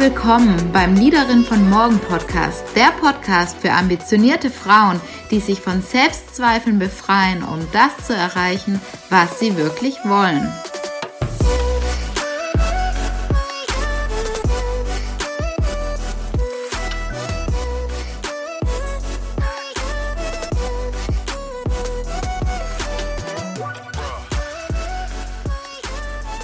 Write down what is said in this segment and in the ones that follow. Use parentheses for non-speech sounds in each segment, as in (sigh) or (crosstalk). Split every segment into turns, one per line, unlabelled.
willkommen beim Liederin von Morgen Podcast, der Podcast für ambitionierte Frauen, die sich von Selbstzweifeln befreien, um das zu erreichen, was sie wirklich wollen.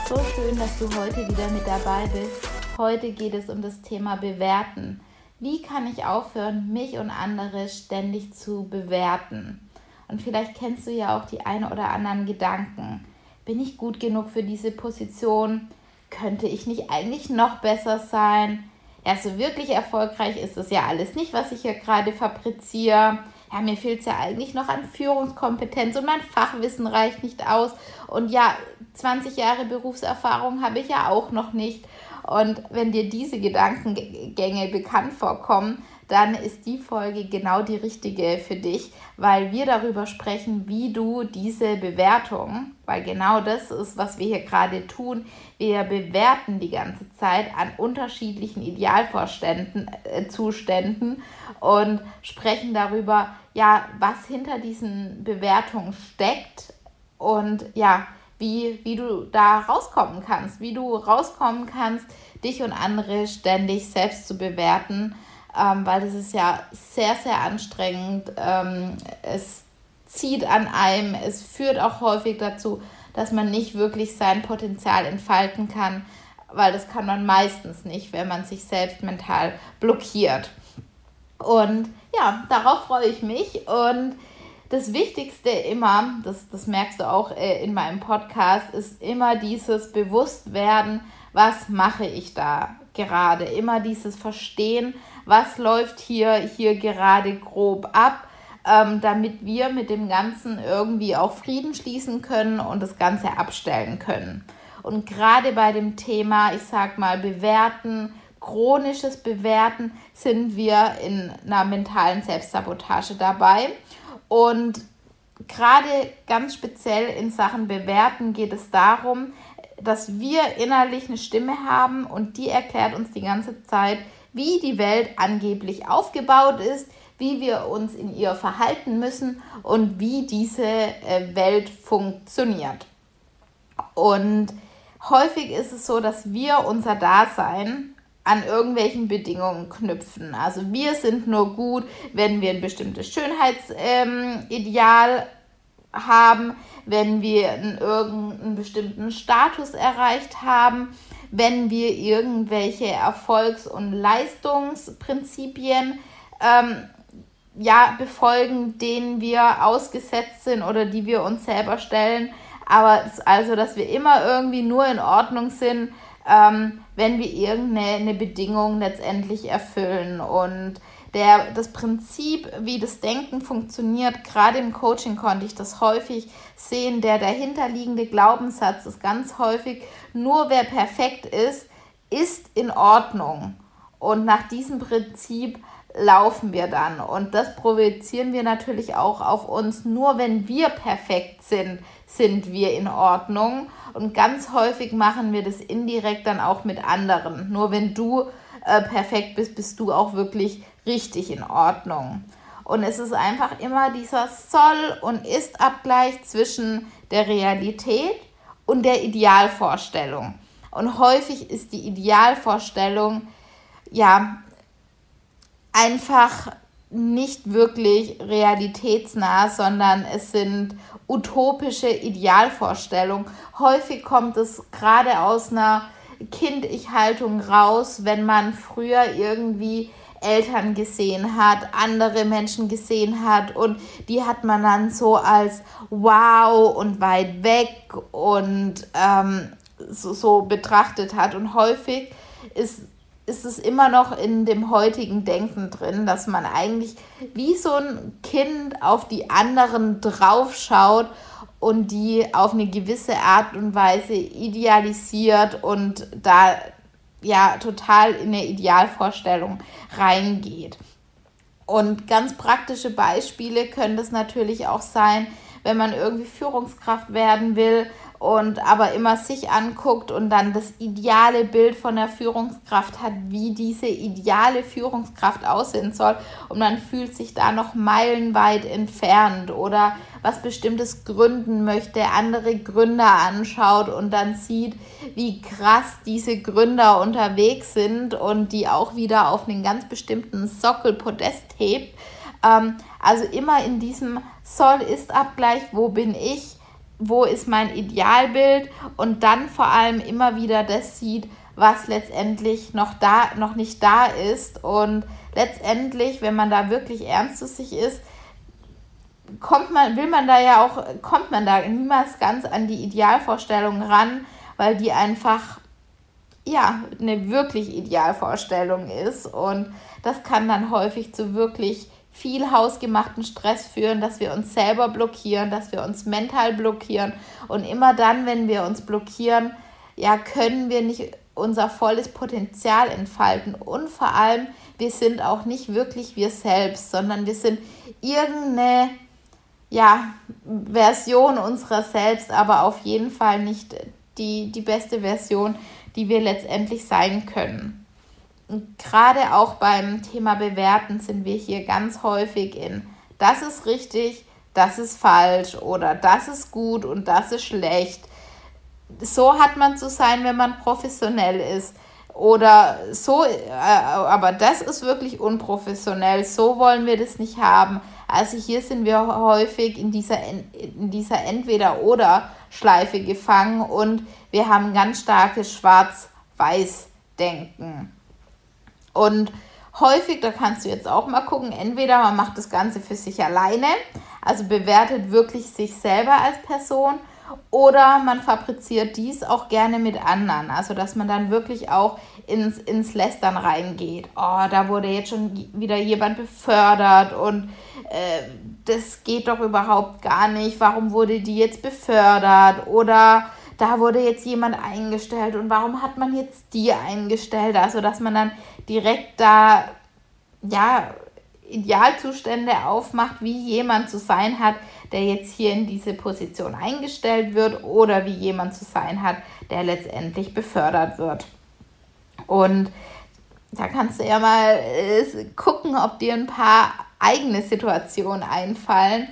So schön, dass du heute wieder mit dabei bist Heute geht es um das Thema Bewerten. Wie kann ich aufhören, mich und andere ständig zu bewerten? Und vielleicht kennst du ja auch die ein oder anderen Gedanken. Bin ich gut genug für diese Position? Könnte ich nicht eigentlich noch besser sein? Ja, so wirklich erfolgreich ist das ja alles nicht, was ich hier gerade fabriziere. Ja, mir fehlt es ja eigentlich noch an Führungskompetenz und mein Fachwissen reicht nicht aus. Und ja, 20 Jahre Berufserfahrung habe ich ja auch noch nicht. Und wenn dir diese Gedankengänge bekannt vorkommen, dann ist die Folge genau die richtige für dich, weil wir darüber sprechen, wie du diese Bewertung, weil genau das ist, was wir hier gerade tun, wir bewerten die ganze Zeit an unterschiedlichen Idealvorständen, äh, und sprechen darüber, ja, was hinter diesen Bewertungen steckt. Und ja, wie, wie du da rauskommen kannst, wie du rauskommen kannst, dich und andere ständig selbst zu bewerten, ähm, weil das ist ja sehr, sehr anstrengend. Ähm, es zieht an einem, es führt auch häufig dazu, dass man nicht wirklich sein Potenzial entfalten kann, weil das kann man meistens nicht, wenn man sich selbst mental blockiert. Und ja, darauf freue ich mich und das Wichtigste immer, das, das merkst du auch äh, in meinem Podcast, ist immer dieses Bewusstwerden, was mache ich da gerade? Immer dieses Verstehen, was läuft hier, hier gerade grob ab, ähm, damit wir mit dem Ganzen irgendwie auch Frieden schließen können und das Ganze abstellen können. Und gerade bei dem Thema, ich sag mal, bewerten, chronisches Bewerten, sind wir in einer mentalen Selbstsabotage dabei. Und gerade ganz speziell in Sachen Bewerten geht es darum, dass wir innerlich eine Stimme haben und die erklärt uns die ganze Zeit, wie die Welt angeblich aufgebaut ist, wie wir uns in ihr verhalten müssen und wie diese äh, Welt funktioniert. Und häufig ist es so, dass wir unser Dasein an irgendwelchen Bedingungen knüpfen. Also wir sind nur gut, wenn wir ein bestimmtes Schönheitsideal ähm, haben, wenn wir einen, irgendeinen bestimmten Status erreicht haben, wenn wir irgendwelche Erfolgs- und Leistungsprinzipien ähm, ja, befolgen, denen wir ausgesetzt sind oder die wir uns selber stellen. Aber also, dass wir immer irgendwie nur in Ordnung sind, ähm, wenn wir irgendeine Bedingung letztendlich erfüllen. Und der, das Prinzip, wie das Denken funktioniert, gerade im Coaching konnte ich das häufig sehen, der dahinterliegende Glaubenssatz ist ganz häufig, nur wer perfekt ist, ist in Ordnung. Und nach diesem Prinzip laufen wir dann. Und das projizieren wir natürlich auch auf uns. Nur wenn wir perfekt sind, sind wir in Ordnung. Und ganz häufig machen wir das indirekt dann auch mit anderen. Nur wenn du äh, perfekt bist, bist du auch wirklich richtig in Ordnung. Und es ist einfach immer dieser Soll- und Ist-Abgleich zwischen der Realität und der Idealvorstellung. Und häufig ist die Idealvorstellung ja einfach nicht wirklich realitätsnah, sondern es sind utopische Idealvorstellungen. Häufig kommt es gerade aus einer Kind-Ich-Haltung raus, wenn man früher irgendwie Eltern gesehen hat, andere Menschen gesehen hat und die hat man dann so als wow und weit weg und ähm, so, so betrachtet hat. Und häufig ist ist es immer noch in dem heutigen Denken drin, dass man eigentlich wie so ein Kind auf die anderen draufschaut und die auf eine gewisse Art und Weise idealisiert und da ja total in eine Idealvorstellung reingeht. Und ganz praktische Beispiele können das natürlich auch sein, wenn man irgendwie Führungskraft werden will und aber immer sich anguckt und dann das ideale Bild von der Führungskraft hat, wie diese ideale Führungskraft aussehen soll und man fühlt sich da noch meilenweit entfernt oder was bestimmtes gründen möchte, andere Gründer anschaut und dann sieht, wie krass diese Gründer unterwegs sind und die auch wieder auf einen ganz bestimmten Sockelpodest hebt. Ähm, also immer in diesem Soll-Ist-Abgleich, wo bin ich, wo ist mein Idealbild und dann vor allem immer wieder das sieht, was letztendlich noch da, noch nicht da ist. Und letztendlich, wenn man da wirklich ernst zu sich ist, kommt man, will man da ja auch, kommt man da niemals ganz an die Idealvorstellung ran, weil die einfach ja eine wirklich Idealvorstellung ist. Und das kann dann häufig zu wirklich viel hausgemachten Stress führen, dass wir uns selber blockieren, dass wir uns mental blockieren. Und immer dann, wenn wir uns blockieren, ja, können wir nicht unser volles Potenzial entfalten. Und vor allem, wir sind auch nicht wirklich wir selbst, sondern wir sind irgendeine ja, Version unserer selbst, aber auf jeden Fall nicht die, die beste Version, die wir letztendlich sein können gerade auch beim Thema Bewerten sind wir hier ganz häufig in, das ist richtig, das ist falsch oder das ist gut und das ist schlecht. So hat man zu sein, wenn man professionell ist. Oder so, äh, aber das ist wirklich unprofessionell. So wollen wir das nicht haben. Also hier sind wir häufig in dieser, in dieser Entweder-Oder-Schleife gefangen und wir haben ganz starkes Schwarz-Weiß-Denken. Und häufig, da kannst du jetzt auch mal gucken, entweder man macht das Ganze für sich alleine, also bewertet wirklich sich selber als Person, oder man fabriziert dies auch gerne mit anderen, also dass man dann wirklich auch ins, ins Lästern reingeht. Oh, da wurde jetzt schon wieder jemand befördert und äh, das geht doch überhaupt gar nicht. Warum wurde die jetzt befördert? Oder da wurde jetzt jemand eingestellt und warum hat man jetzt die eingestellt? Also, dass man dann direkt da, ja, Idealzustände aufmacht, wie jemand zu sein hat, der jetzt hier in diese Position eingestellt wird oder wie jemand zu sein hat, der letztendlich befördert wird. Und da kannst du ja mal äh, gucken, ob dir ein paar eigene Situationen einfallen,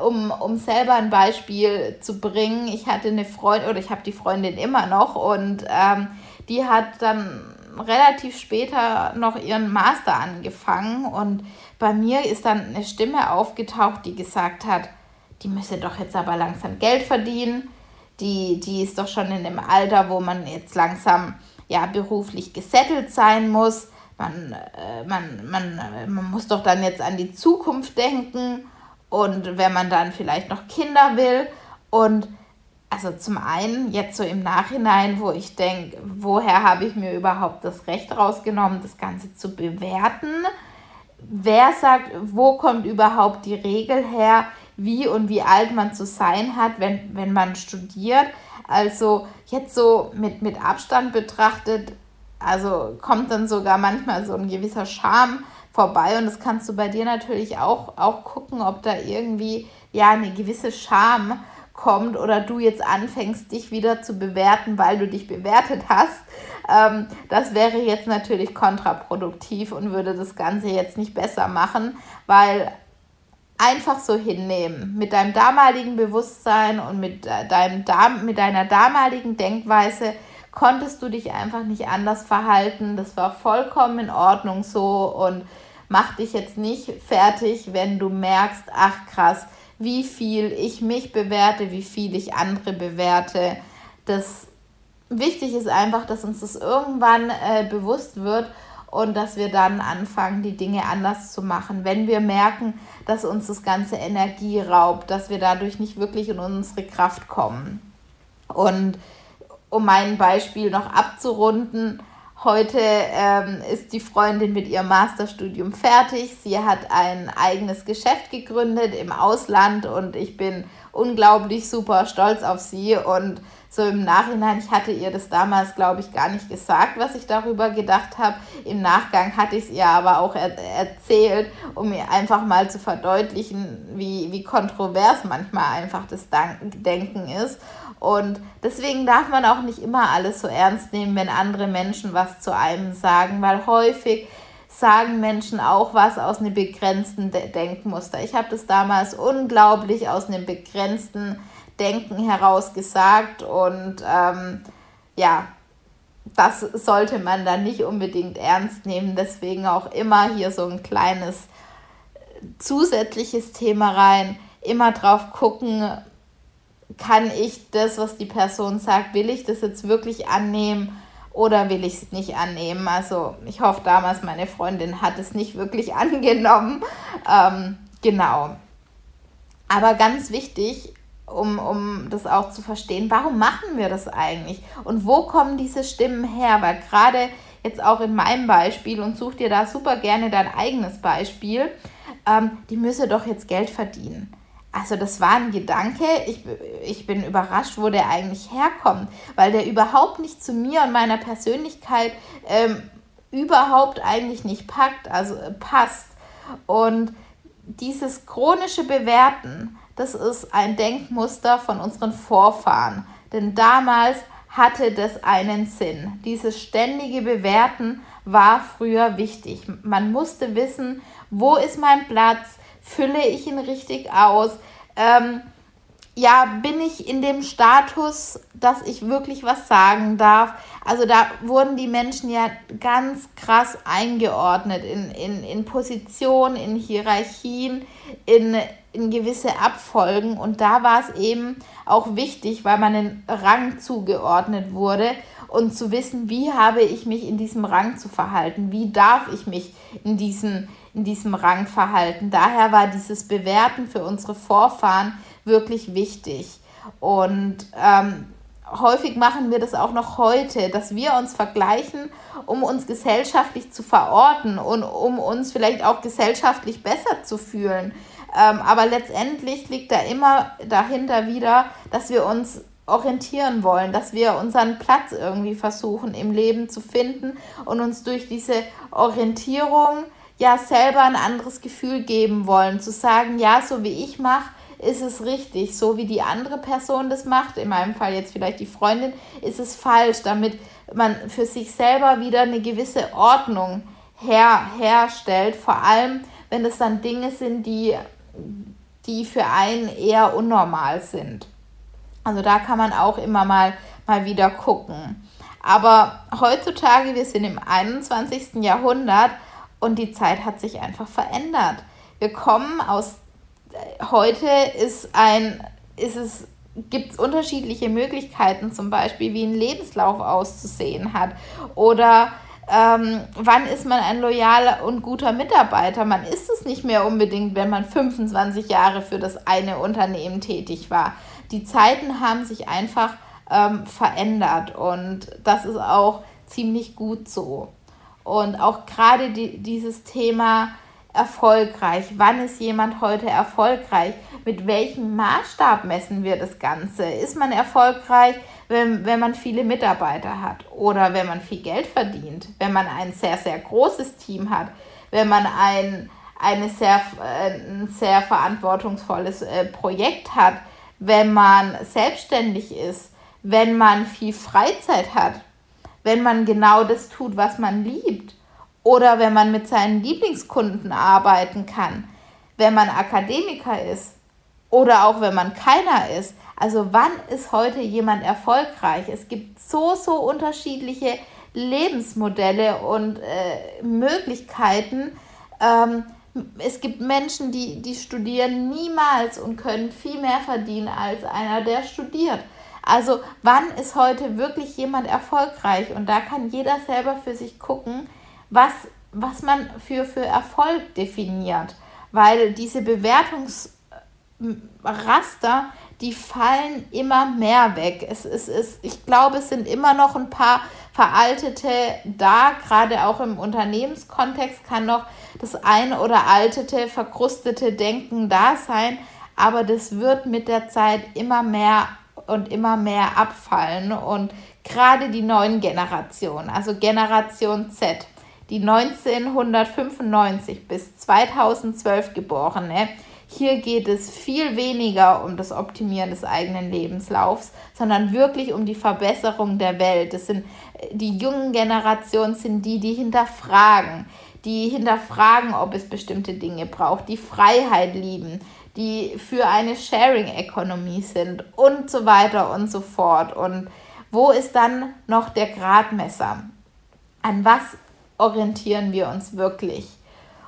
um, um selber ein Beispiel zu bringen. Ich hatte eine Freundin, oder ich habe die Freundin immer noch, und ähm, die hat dann relativ später noch ihren Master angefangen und bei mir ist dann eine Stimme aufgetaucht, die gesagt hat, die müsse doch jetzt aber langsam Geld verdienen. Die, die ist doch schon in dem Alter, wo man jetzt langsam ja beruflich gesettelt sein muss. Man, äh, man, man, man muss doch dann jetzt an die Zukunft denken und wenn man dann vielleicht noch Kinder will und also zum einen jetzt so im Nachhinein, wo ich denke, woher habe ich mir überhaupt das Recht rausgenommen, das Ganze zu bewerten? Wer sagt, wo kommt überhaupt die Regel her, wie und wie alt man zu sein hat, wenn, wenn man studiert? Also jetzt so mit, mit Abstand betrachtet, also kommt dann sogar manchmal so ein gewisser Charme vorbei und das kannst du bei dir natürlich auch, auch gucken, ob da irgendwie ja eine gewisse Scham kommt oder du jetzt anfängst, dich wieder zu bewerten, weil du dich bewertet hast. Ähm, das wäre jetzt natürlich kontraproduktiv und würde das Ganze jetzt nicht besser machen, weil einfach so hinnehmen mit deinem damaligen Bewusstsein und mit, äh, deinem, mit deiner damaligen Denkweise konntest du dich einfach nicht anders verhalten. Das war vollkommen in Ordnung so und mach dich jetzt nicht fertig, wenn du merkst, ach krass, wie viel ich mich bewerte, wie viel ich andere bewerte. Das wichtig ist einfach, dass uns das irgendwann äh, bewusst wird und dass wir dann anfangen, die Dinge anders zu machen. Wenn wir merken, dass uns das ganze Energie raubt, dass wir dadurch nicht wirklich in unsere Kraft kommen. Und um mein Beispiel noch abzurunden, Heute ähm, ist die Freundin mit ihrem Masterstudium fertig. Sie hat ein eigenes Geschäft gegründet im Ausland und ich bin unglaublich super stolz auf sie und so im Nachhinein, ich hatte ihr das damals, glaube ich, gar nicht gesagt, was ich darüber gedacht habe. Im Nachgang hatte ich es ihr aber auch er erzählt, um mir einfach mal zu verdeutlichen, wie, wie kontrovers manchmal einfach das Denken ist. Und deswegen darf man auch nicht immer alles so ernst nehmen, wenn andere Menschen was zu einem sagen, weil häufig sagen Menschen auch was aus einem begrenzten Denkmuster. Ich habe das damals unglaublich aus einem begrenzten Denken heraus gesagt und ähm, ja, das sollte man dann nicht unbedingt ernst nehmen. Deswegen auch immer hier so ein kleines zusätzliches Thema rein. Immer drauf gucken, kann ich das, was die Person sagt, will ich das jetzt wirklich annehmen oder will ich es nicht annehmen? Also ich hoffe damals, meine Freundin hat es nicht wirklich (laughs) angenommen. Ähm, genau. Aber ganz wichtig, um, um das auch zu verstehen, warum machen wir das eigentlich? Und wo kommen diese Stimmen her? Weil gerade jetzt auch in meinem Beispiel und such dir da super gerne dein eigenes Beispiel, ähm, die müsse doch jetzt Geld verdienen. Also das war ein Gedanke, ich, ich bin überrascht, wo der eigentlich herkommt, weil der überhaupt nicht zu mir und meiner Persönlichkeit ähm, überhaupt eigentlich nicht packt, also äh, passt. Und dieses chronische Bewerten, das ist ein Denkmuster von unseren Vorfahren. Denn damals hatte das einen Sinn. Dieses ständige Bewerten war früher wichtig. Man musste wissen, wo ist mein Platz, fülle ich ihn richtig aus, ähm, ja, bin ich in dem Status, dass ich wirklich was sagen darf. Also da wurden die Menschen ja ganz krass eingeordnet in, in, in Positionen, in Hierarchien, in, in gewisse Abfolgen. Und da war es eben auch wichtig, weil man den Rang zugeordnet wurde und zu wissen, wie habe ich mich in diesem Rang zu verhalten, wie darf ich mich in diesem, in diesem Rang verhalten. Daher war dieses Bewerten für unsere Vorfahren wirklich wichtig. Und ähm, häufig machen wir das auch noch heute, dass wir uns vergleichen, um uns gesellschaftlich zu verorten und um uns vielleicht auch gesellschaftlich besser zu fühlen. Ähm, aber letztendlich liegt da immer dahinter wieder, dass wir uns orientieren wollen, dass wir unseren Platz irgendwie versuchen im Leben zu finden und uns durch diese Orientierung ja selber ein anderes Gefühl geben wollen, zu sagen, ja, so wie ich mache, ist es richtig, so wie die andere Person das macht, in meinem Fall jetzt vielleicht die Freundin, ist es falsch, damit man für sich selber wieder eine gewisse Ordnung her herstellt, vor allem wenn es dann Dinge sind, die, die für einen eher unnormal sind. Also da kann man auch immer mal, mal wieder gucken. Aber heutzutage, wir sind im 21. Jahrhundert und die Zeit hat sich einfach verändert. Wir kommen aus heute ist ein, ist es, gibt es unterschiedliche Möglichkeiten, zum Beispiel wie ein Lebenslauf auszusehen hat. Oder ähm, wann ist man ein loyaler und guter Mitarbeiter? Man ist es nicht mehr unbedingt, wenn man 25 Jahre für das eine Unternehmen tätig war. Die Zeiten haben sich einfach ähm, verändert und das ist auch ziemlich gut so. Und auch gerade die, dieses Thema erfolgreich? Wann ist jemand heute erfolgreich? Mit welchem Maßstab messen wir das Ganze? Ist man erfolgreich, wenn, wenn man viele Mitarbeiter hat oder wenn man viel Geld verdient, wenn man ein sehr, sehr großes Team hat, wenn man ein, eine sehr, äh, ein sehr verantwortungsvolles äh, Projekt hat, wenn man selbstständig ist, wenn man viel Freizeit hat, wenn man genau das tut, was man liebt oder wenn man mit seinen Lieblingskunden arbeiten kann, wenn man Akademiker ist oder auch wenn man keiner ist. Also wann ist heute jemand erfolgreich? Es gibt so, so unterschiedliche Lebensmodelle und äh, Möglichkeiten. Ähm, es gibt Menschen, die, die studieren niemals und können viel mehr verdienen als einer, der studiert. Also wann ist heute wirklich jemand erfolgreich? Und da kann jeder selber für sich gucken, was, was man für, für Erfolg definiert. Weil diese Bewertungsraster, die fallen immer mehr weg. Es, es, es, ich glaube, es sind immer noch ein paar veraltete da, gerade auch im Unternehmenskontext kann noch das ein oder altete, verkrustete Denken da sein. aber das wird mit der Zeit immer mehr und immer mehr abfallen und gerade die neuen Generationen, also Generation Z, die 1995 bis 2012 geborene, hier geht es viel weniger um das Optimieren des eigenen Lebenslaufs, sondern wirklich um die Verbesserung der Welt. Das sind die jungen Generationen sind die, die hinterfragen, die hinterfragen, ob es bestimmte Dinge braucht, die Freiheit lieben, die für eine Sharing Economy sind und so weiter und so fort. Und wo ist dann noch der Gradmesser? An was orientieren wir uns wirklich?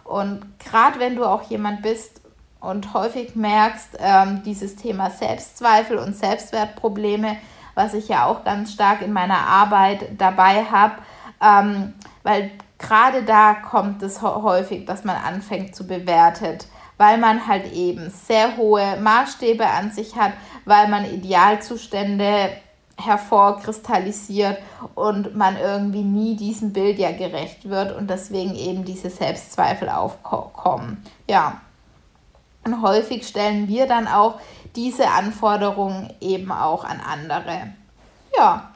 Und gerade wenn du auch jemand bist und häufig merkst, ähm, dieses Thema Selbstzweifel und Selbstwertprobleme, was ich ja auch ganz stark in meiner Arbeit dabei habe, ähm, weil gerade da kommt es häufig, dass man anfängt zu bewerten, weil man halt eben sehr hohe Maßstäbe an sich hat, weil man Idealzustände hervorkristallisiert und man irgendwie nie diesem Bild ja gerecht wird und deswegen eben diese Selbstzweifel aufkommen. Ja. Und häufig stellen wir dann auch diese Anforderungen eben auch an andere. Ja.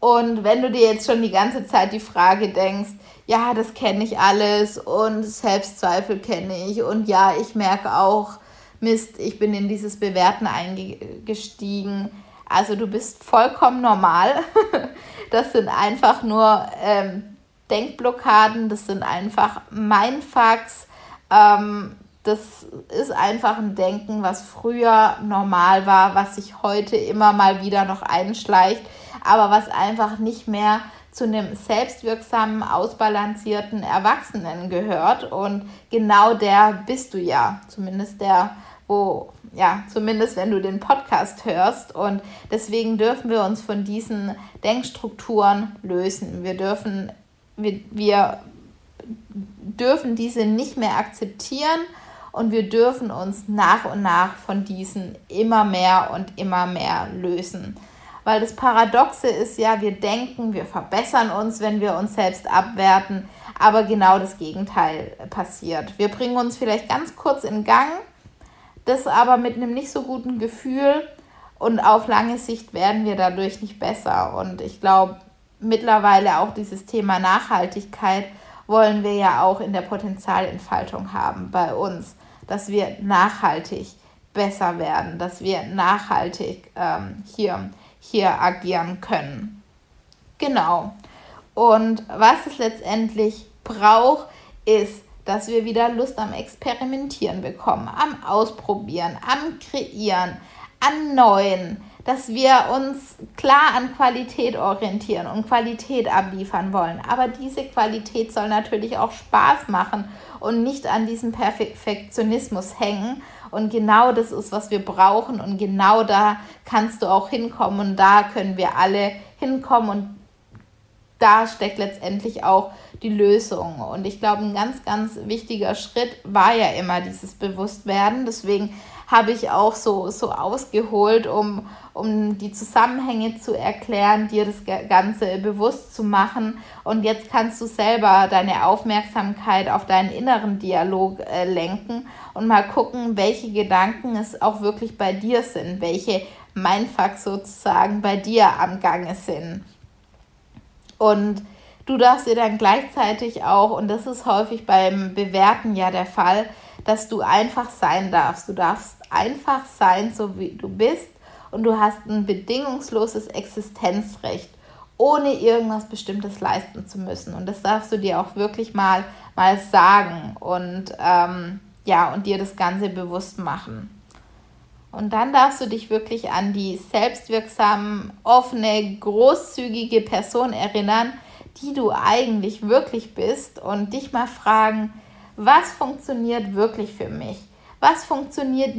Und wenn du dir jetzt schon die ganze Zeit die Frage denkst, ja, das kenne ich alles und Selbstzweifel kenne ich und ja, ich merke auch, Mist, ich bin in dieses Bewerten eingestiegen also du bist vollkommen normal. (laughs) Das sind einfach nur ähm, Denkblockaden, das sind einfach Mindfucks. Ähm, das ist einfach ein Denken, was früher normal war, was sich heute immer mal wieder noch einschleicht, aber was einfach nicht mehr zu einem selbstwirksamen, ausbalancierten Erwachsenen gehört. Und genau der bist du ja, zumindest der, wo ja, zumindest wenn du den Podcast hörst. Und deswegen dürfen wir uns von diesen Denkstrukturen lösen. Wir dürfen, wir, wir dürfen diese nicht mehr akzeptieren und wir dürfen uns nach und nach von diesen immer mehr und immer mehr lösen. Weil das Paradoxe ist ja, wir denken, wir verbessern uns, wenn wir uns selbst abwerten, aber genau das Gegenteil passiert. Wir bringen uns vielleicht ganz kurz in Gang das aber mit einem nicht so guten Gefühl und auf lange Sicht werden wir dadurch nicht besser. Und ich glaube, mittlerweile auch dieses Thema Nachhaltigkeit wollen wir ja auch in der Potenzialentfaltung haben bei uns, dass wir nachhaltig besser werden, dass wir nachhaltig ähm, hier, hier agieren können. Genau. Und was es letztendlich braucht, ist dass wir wieder Lust am Experimentieren bekommen, am Ausprobieren, am Kreieren, an Neuen, dass wir uns klar an Qualität orientieren und Qualität abliefern wollen. Aber diese Qualität soll natürlich auch Spaß machen und nicht an diesem Perfektionismus hängen. Und genau das ist, was wir brauchen. Und genau da kannst du auch hinkommen. Und da können wir alle hinkommen. Und da steckt letztendlich auch die Lösung. Und ich glaube, ein ganz, ganz wichtiger Schritt war ja immer dieses Bewusstwerden. Deswegen habe ich auch so, so ausgeholt, um, um die Zusammenhänge zu erklären, dir das Ganze bewusst zu machen. Und jetzt kannst du selber deine Aufmerksamkeit auf deinen inneren Dialog äh, lenken und mal gucken, welche Gedanken es auch wirklich bei dir sind, welche Mindfucks sozusagen bei dir am Gange sind. Und Du darfst dir dann gleichzeitig auch, und das ist häufig beim Bewerten ja der Fall, dass du einfach sein darfst. Du darfst einfach sein, so wie du bist, und du hast ein bedingungsloses Existenzrecht, ohne irgendwas Bestimmtes leisten zu müssen. Und das darfst du dir auch wirklich mal, mal sagen und ähm, ja, und dir das Ganze bewusst machen. Und dann darfst du dich wirklich an die selbstwirksame, offene, großzügige Person erinnern, die du eigentlich wirklich bist und dich mal fragen, was funktioniert wirklich für mich? Was funktioniert,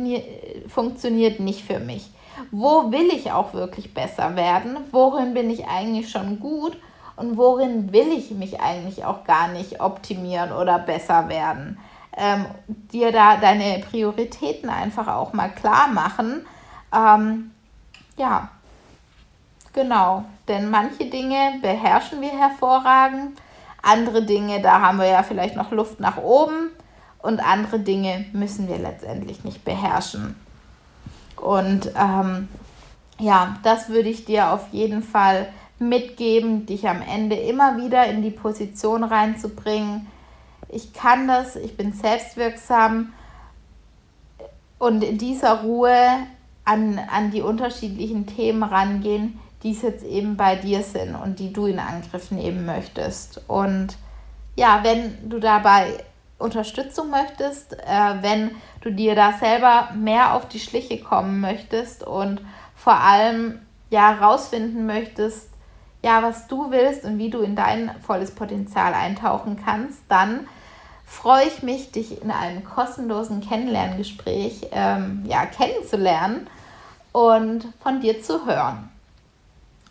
funktioniert nicht für mich? Wo will ich auch wirklich besser werden? Worin bin ich eigentlich schon gut? Und worin will ich mich eigentlich auch gar nicht optimieren oder besser werden? Ähm, dir da deine Prioritäten einfach auch mal klar machen. Ähm, ja, Genau, denn manche Dinge beherrschen wir hervorragend, andere Dinge, da haben wir ja vielleicht noch Luft nach oben und andere Dinge müssen wir letztendlich nicht beherrschen. Und ähm, ja, das würde ich dir auf jeden Fall mitgeben, dich am Ende immer wieder in die Position reinzubringen. Ich kann das, ich bin selbstwirksam und in dieser Ruhe an, an die unterschiedlichen Themen rangehen, die es jetzt eben bei dir sind und die du in Angriff nehmen möchtest. Und ja, wenn du dabei Unterstützung möchtest, äh, wenn du dir da selber mehr auf die Schliche kommen möchtest und vor allem ja rausfinden möchtest, ja, was du willst und wie du in dein volles Potenzial eintauchen kannst, dann freue ich mich, dich in einem kostenlosen Kennenlerngespräch ähm, ja, kennenzulernen und von dir zu hören.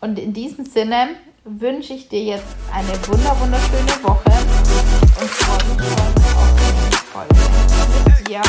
Und in diesem Sinne wünsche ich dir jetzt eine wunder wunderschöne Woche und freue mich schon auf die Folge mit dir.